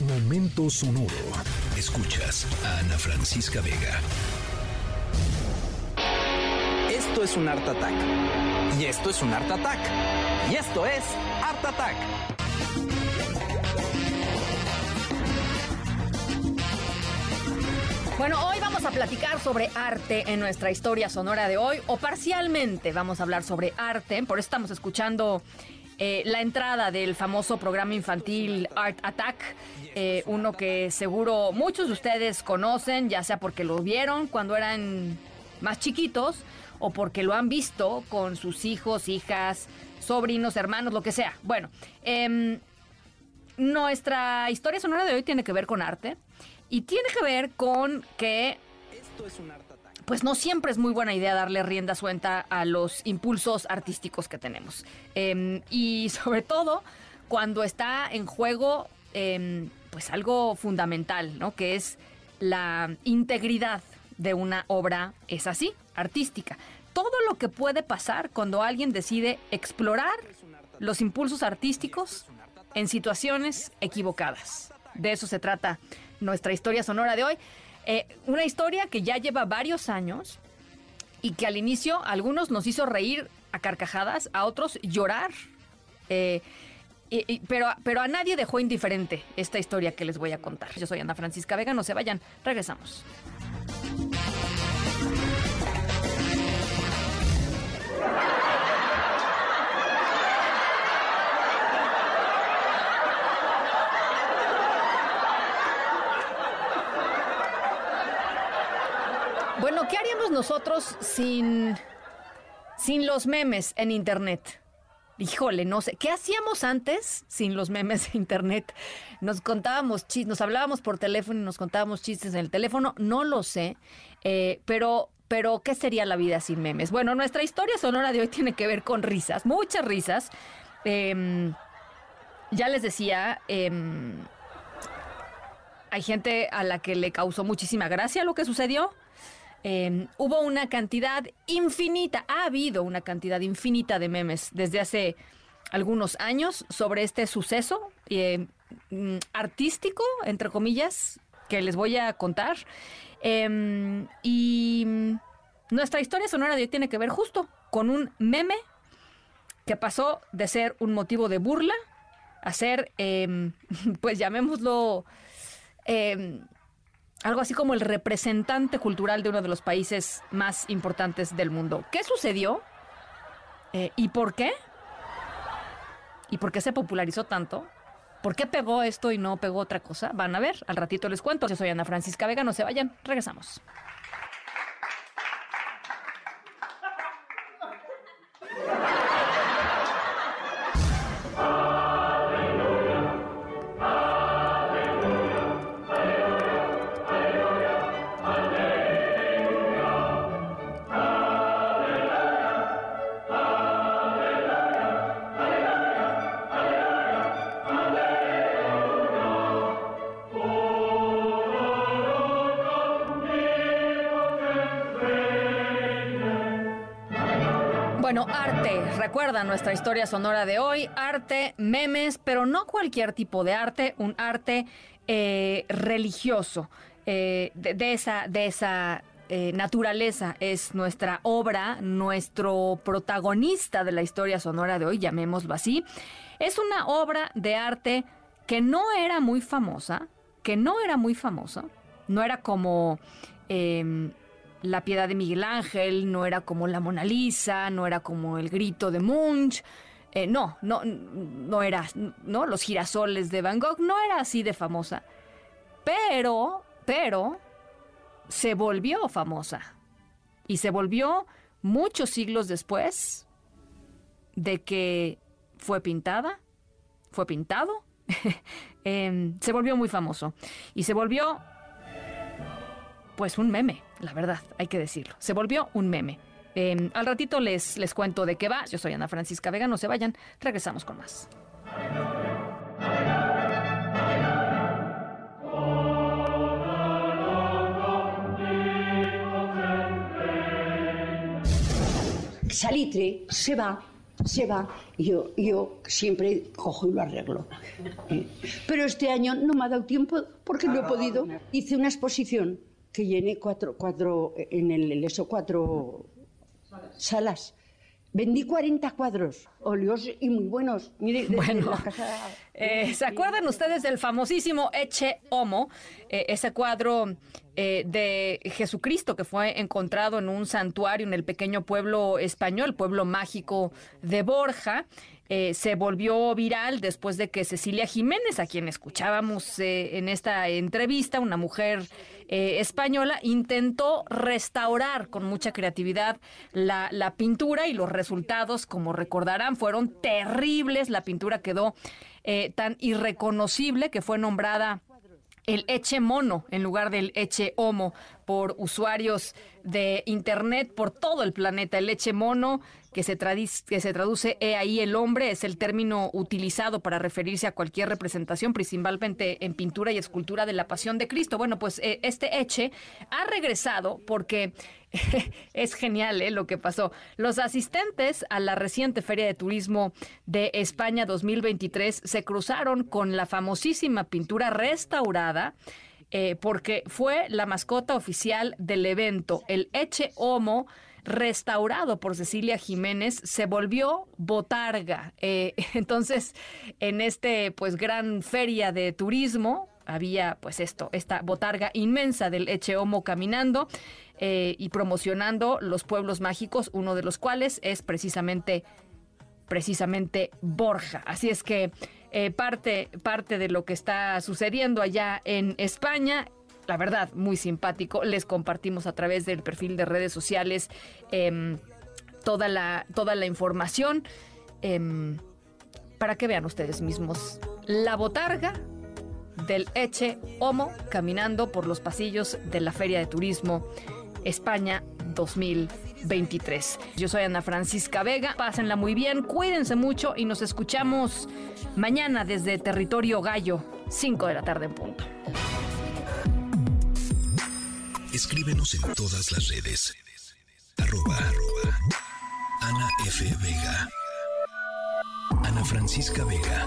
Momento sonoro. Escuchas a Ana Francisca Vega. Esto es un Art Attack. Y esto es un Art Attack. Y esto es Art Attack. Bueno, hoy vamos a platicar sobre arte en nuestra historia sonora de hoy, o parcialmente vamos a hablar sobre arte, por eso estamos escuchando eh, la entrada del famoso programa infantil Art Attack, eh, uno que seguro muchos de ustedes conocen, ya sea porque lo vieron cuando eran más chiquitos o porque lo han visto con sus hijos, hijas, sobrinos, hermanos, lo que sea. Bueno, em, nuestra historia sonora de hoy tiene que ver con arte y tiene que ver con que Esto es un Art Attack. Pues no siempre es muy buena idea darle rienda suelta a los impulsos artísticos que tenemos. Em, y sobre todo cuando está en juego em, pues algo fundamental, ¿no? Que es la integridad de una obra, es así, artística. Todo lo que puede pasar cuando alguien decide explorar los impulsos artísticos en situaciones equivocadas. De eso se trata nuestra historia sonora de hoy. Eh, una historia que ya lleva varios años y que al inicio a algunos nos hizo reír a carcajadas, a otros llorar. Eh, pero, pero a nadie dejó indiferente esta historia que les voy a contar. Yo soy Ana Francisca Vega, no se vayan, regresamos. Bueno, ¿qué haríamos nosotros sin, sin los memes en Internet? Híjole, no sé. ¿Qué hacíamos antes sin los memes de Internet? Nos contábamos chistes, nos hablábamos por teléfono y nos contábamos chistes en el teléfono. No lo sé. Eh, pero, pero, ¿qué sería la vida sin memes? Bueno, nuestra historia sonora de hoy tiene que ver con risas, muchas risas. Em, ya les decía, em, hay gente a la que le causó muchísima gracia lo que sucedió. Eh, hubo una cantidad infinita, ha habido una cantidad infinita de memes desde hace algunos años sobre este suceso eh, mm, artístico, entre comillas, que les voy a contar. Eh, y mm, nuestra historia sonora de hoy tiene que ver justo con un meme que pasó de ser un motivo de burla a ser, pues llamémoslo, algo así como el representante cultural de uno de los países más importantes del mundo. ¿Qué sucedió? Eh, ¿Y por qué? ¿Y por qué se popularizó tanto? ¿Por qué pegó esto y no pegó otra cosa? Van a ver, al ratito les cuento. Yo soy Ana Francisca Vega, no se vayan, regresamos. Bueno, arte, recuerda nuestra historia sonora de hoy, arte, memes, pero no cualquier tipo de arte, un arte eh, religioso, eh, de, esa, de esa eh, naturaleza es nuestra obra, nuestro protagonista de la historia sonora de hoy, llamémoslo así. Es una obra de arte que no era muy famosa, que no era muy famosa, no era como... em, la piedad de Miguel Ángel, no era como la Mona Lisa, no era como el grito de Munch, eh, no, no, no era, no, los girasoles de Van Gogh, no era así de famosa. Pero, pero, se volvió famosa. Y se volvió muchos siglos después de que fue pintada, fue pintado, em, se volvió muy famoso. Y se volvió pues un meme, la verdad, hay que decirlo. Se volvió un meme. Eh, al ratito les, les cuento de qué va. Yo soy Ana Francisca Vega, no se vayan. Regresamos con más. Salitre se va se va yo, yo siempre cojo y lo arreglo. ¿eh? Pero este año no me ha dado tiempo porque no he podido. Hice una exposición que llené cuatro, cuatro en el ESO cuatro salas. Vendí 40 cuadros, óleos y muy buenos. Mire, Bueno, la casa- eh, ¿se acuerdan ustedes del famosísimo Eche Homo? Eh, ese cuadro eh, de Jesucristo que fue encontrado en un santuario en el pequeño pueblo español, pueblo mágico de Borja. Eh, se volvió viral después de que Cecilia Jiménez, a quien escuchábamos eh, en esta entrevista, una mujer española, intentó restaurar con mucha creatividad la, la pintura y los resultados, como recordarán, fueron terribles. La pintura quedó tan irreconocible que fue nombrada el Eche Mono en lugar del Eche Homo por usuarios de Internet por todo el planeta. El Eche Mono, que se, que se traduce He ahí el hombre, es el término utilizado para referirse a cualquier representación, principalmente en pintura y escultura de la Pasión de Cristo. Bueno, pues eh, este Eche ha regresado porque es genial ¿eh? lo que pasó. Los asistentes a la reciente Feria de Turismo de España 2023 se cruzaron con la famosísima pintura restaurada. eh, porque fue la mascota oficial del evento. El Eche Homo, restaurado por Cecilia Jiménez, se volvió botarga. Eh, entonces, en este pues gran feria de turismo, había pues esto, esta botarga inmensa del Eche Homo caminando eh, y promocionando los pueblos mágicos, uno de los cuales es precisamente precisamente Borja. Así es que eh, parte, parte de lo que está sucediendo allá en España, la verdad, muy simpático. Les compartimos a través del perfil de redes sociales em, toda, la, toda la información em, para que vean ustedes mismos la botarga del Eche Homo caminando por los pasillos de la Feria de Turismo España 2023. Yo soy Ana Francisca Vega, pásenla muy bien, cuídense mucho y nos escuchamos mañana desde Territorio Gallo, 5 de la tarde en punto. Escríbenos en todas las redes. Arroba, arroba. Ana F. Vega. Ana Francisca Vega.